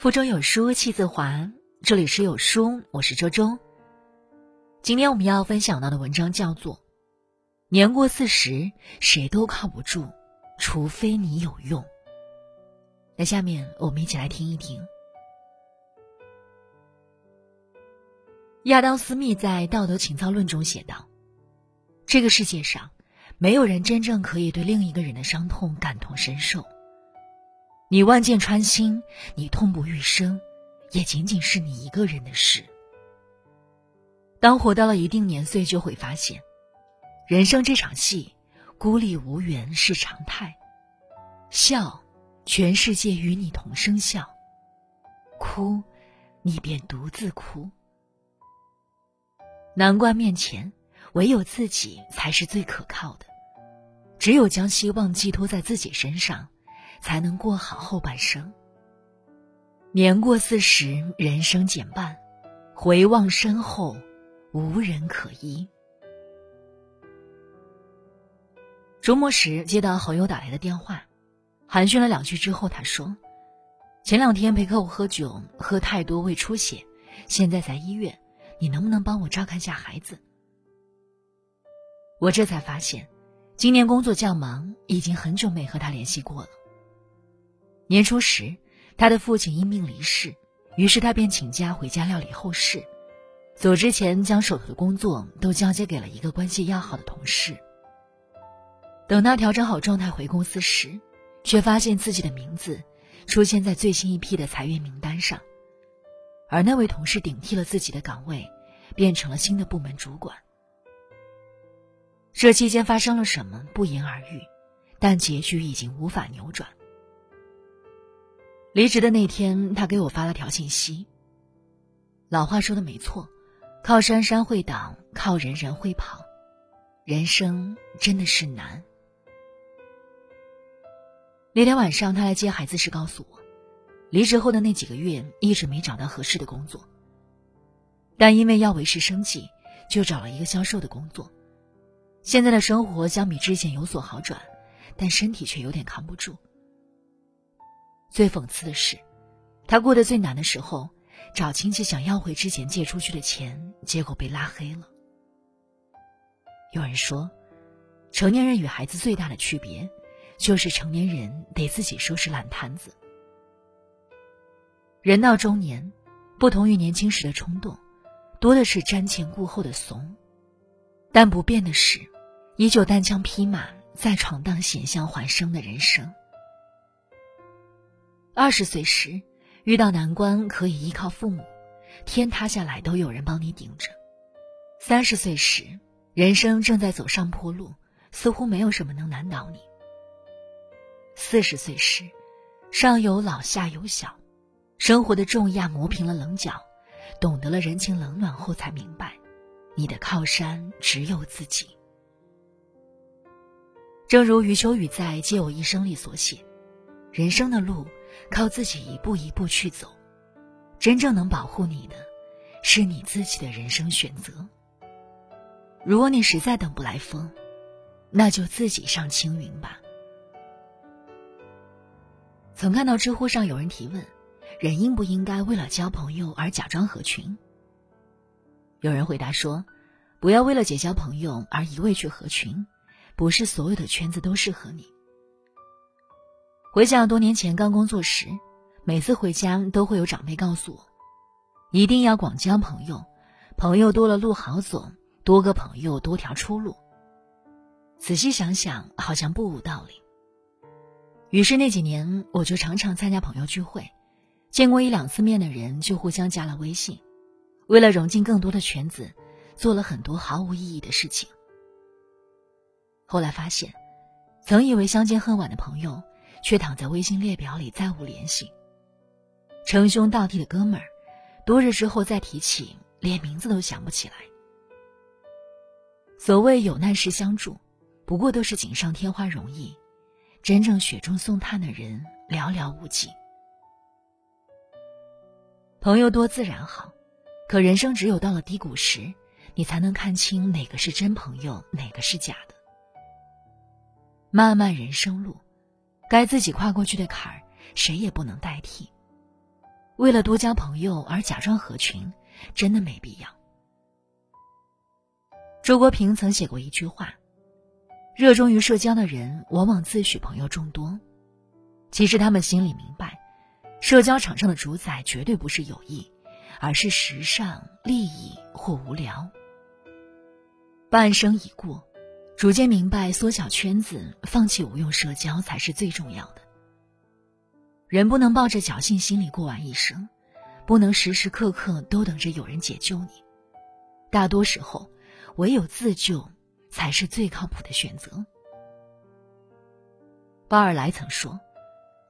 腹中有书气自华。这里是有书，我是周周。今天我们要分享到的文章叫做《年过四十，谁都靠不住，除非你有用》。那下面我们一起来听一听。亚当·斯密在《道德情操论》中写道：“这个世界上，没有人真正可以对另一个人的伤痛感同身受。”你万箭穿心，你痛不欲生，也仅仅是你一个人的事。当活到了一定年岁，就会发现，人生这场戏，孤立无援是常态。笑，全世界与你同声笑；哭，你便独自哭。难关面前，唯有自己才是最可靠的。只有将希望寄托在自己身上。才能过好后半生。年过四十，人生减半，回望身后，无人可依。周末时接到好友打来的电话，寒暄了两句之后，他说：“前两天陪客户喝酒，喝太多胃出血，现在在医院，你能不能帮我照看下孩子？”我这才发现，今年工作较忙，已经很久没和他联系过了。年初时，他的父亲因病离世，于是他便请假回家料理后事。走之前，将手头的工作都交接给了一个关系要好的同事。等他调整好状态回公司时，却发现自己的名字出现在最新一批的裁员名单上，而那位同事顶替了自己的岗位，变成了新的部门主管。这期间发生了什么，不言而喻，但结局已经无法扭转。离职的那天，他给我发了条信息。老话说的没错，靠山山会倒，靠人人会跑，人生真的是难。那天晚上，他来接孩子时告诉我，离职后的那几个月一直没找到合适的工作，但因为要维持生计，就找了一个销售的工作。现在的生活相比之前有所好转，但身体却有点扛不住。最讽刺的是，他过得最难的时候，找亲戚想要回之前借出去的钱，结果被拉黑了。有人说，成年人与孩子最大的区别，就是成年人得自己收拾烂摊子。人到中年，不同于年轻时的冲动，多的是瞻前顾后的怂，但不变的是，依旧单枪匹马在闯荡险象环生的人生。二十岁时，遇到难关可以依靠父母，天塌下来都有人帮你顶着；三十岁时，人生正在走上坡路，似乎没有什么能难倒你；四十岁时，上有老下有小，生活的重压磨平了棱角，懂得了人情冷暖后，才明白，你的靠山只有自己。正如余秋雨在《借我一生》里所写：“人生的路。”靠自己一步一步去走，真正能保护你的，是你自己的人生选择。如果你实在等不来风，那就自己上青云吧。曾看到知乎上有人提问：人应不应该为了交朋友而假装合群？有人回答说：不要为了结交朋友而一味去合群，不是所有的圈子都适合你。回想多年前刚工作时，每次回家都会有长辈告诉我，一定要广交朋友，朋友多了路好走，多个朋友多条出路。仔细想想，好像不无道理。于是那几年，我就常常参加朋友聚会，见过一两次面的人就互相加了微信，为了融进更多的圈子，做了很多毫无意义的事情。后来发现，曾以为相见恨晚的朋友。却躺在微信列表里，再无联系。称兄道弟的哥们儿，多日之后再提起，连名字都想不起来。所谓有难时相助，不过都是锦上添花容易，真正雪中送炭的人寥寥无几。朋友多自然好，可人生只有到了低谷时，你才能看清哪个是真朋友，哪个是假的。漫漫人生路。该自己跨过去的坎儿，谁也不能代替。为了多交朋友而假装合群，真的没必要。周国平曾写过一句话：“热衷于社交的人，往往自诩朋友众多，其实他们心里明白，社交场上的主宰绝对不是友谊，而是时尚、利益或无聊。”半生已过，逐渐明白，缩小圈子，放弃无用社交才是最重要的。人不能抱着侥幸心理过完一生，不能时时刻刻都等着有人解救你。大多时候，唯有自救才是最靠谱的选择。巴尔莱曾说：“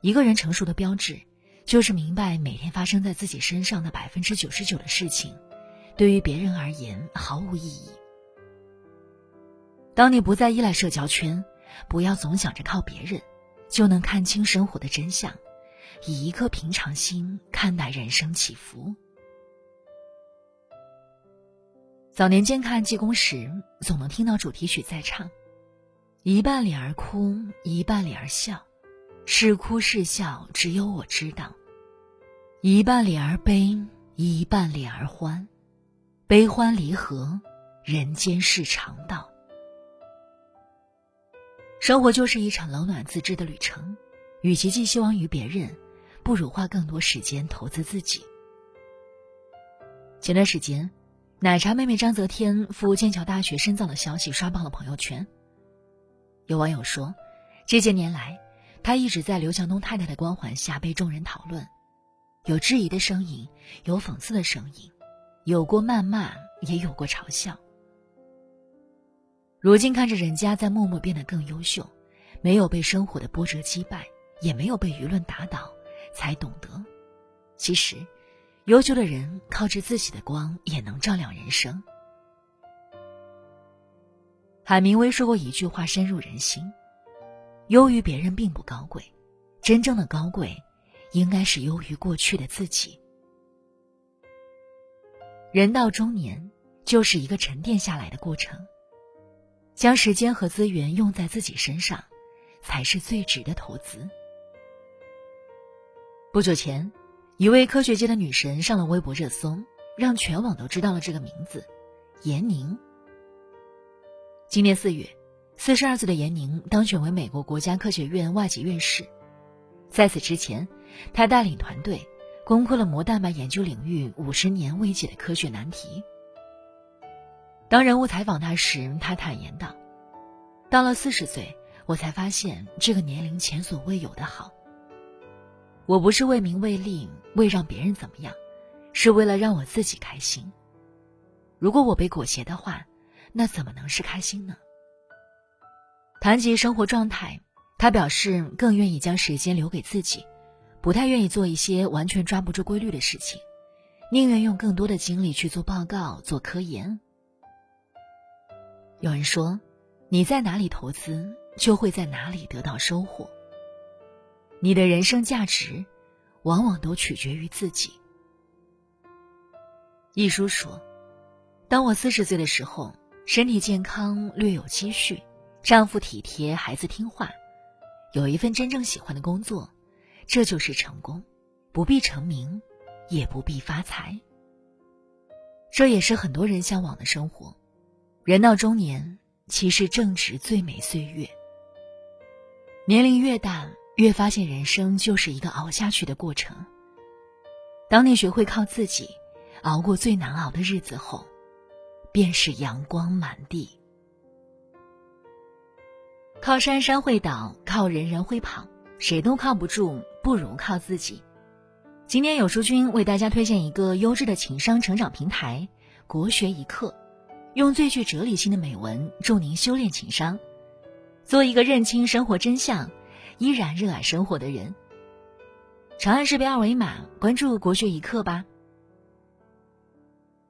一个人成熟的标志，就是明白每天发生在自己身上的百分之九十九的事情，对于别人而言毫无意义。”当你不再依赖社交圈，不要总想着靠别人，就能看清生活的真相。以一颗平常心看待人生起伏。早年间看济公时，总能听到主题曲在唱：“一半脸儿哭，一半脸儿笑，是哭是笑，只有我知道。一半脸儿悲，一半脸儿欢，悲欢离合，人间是常道。生活就是一场冷暖自知的旅程，与其寄希望于别人。”不如花更多时间投资自己。前段时间，奶茶妹妹张泽天赴剑桥大学深造的消息刷爆了朋友圈。有网友说，这些年来，她一直在刘强东太太的光环下被众人讨论，有质疑的声音，有讽刺的声音，有过谩骂，也有过嘲笑。如今看着人家在默默变得更优秀，没有被生活的波折击败，也没有被舆论打倒。才懂得，其实，优秀的人靠着自己的光也能照亮人生。海明威说过一句话，深入人心：优于别人并不高贵，真正的高贵，应该是优于过去的自己。人到中年，就是一个沉淀下来的过程，将时间和资源用在自己身上，才是最值的投资。不久前，一位科学界的女神上了微博热搜，让全网都知道了这个名字——闫宁。今年四月，四十二岁的闫宁当选为美国国家科学院外籍院士。在此之前，他带领团队攻克了膜蛋白研究领域五十年未解的科学难题。当人物采访他时，他坦言道：“到了四十岁，我才发现这个年龄前所未有的好。”我不是为名为利，为让别人怎么样，是为了让我自己开心。如果我被裹挟的话，那怎么能是开心呢？谈及生活状态，他表示更愿意将时间留给自己，不太愿意做一些完全抓不住规律的事情，宁愿用更多的精力去做报告、做科研。有人说，你在哪里投资，就会在哪里得到收获。你的人生价值，往往都取决于自己。一书说：“当我四十岁的时候，身体健康，略有积蓄，丈夫体贴，孩子听话，有一份真正喜欢的工作，这就是成功，不必成名，也不必发财。这也是很多人向往的生活。人到中年，其实正值最美岁月。年龄越大。”越发现人生就是一个熬下去的过程。当你学会靠自己熬过最难熬的日子后，便是阳光满地。靠山山会倒，靠人人会跑，谁都靠不住，不如靠自己。今天有书君为大家推荐一个优质的情商成长平台——国学一课，用最具哲理性的美文助您修炼情商，做一个认清生活真相。依然热爱生活的人，长按识别二维码关注国学一课吧。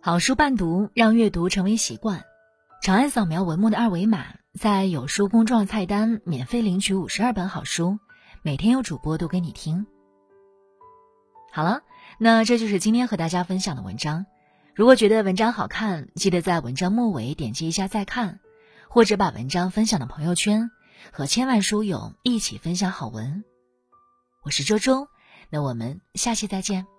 好书伴读，让阅读成为习惯。长按扫描文末的二维码，在有书公众号菜单免费领取五十二本好书，每天有主播读给你听。好了，那这就是今天和大家分享的文章。如果觉得文章好看，记得在文章末尾点击一下再看，或者把文章分享到朋友圈。和千万书友一起分享好文，我是周周，那我们下期再见。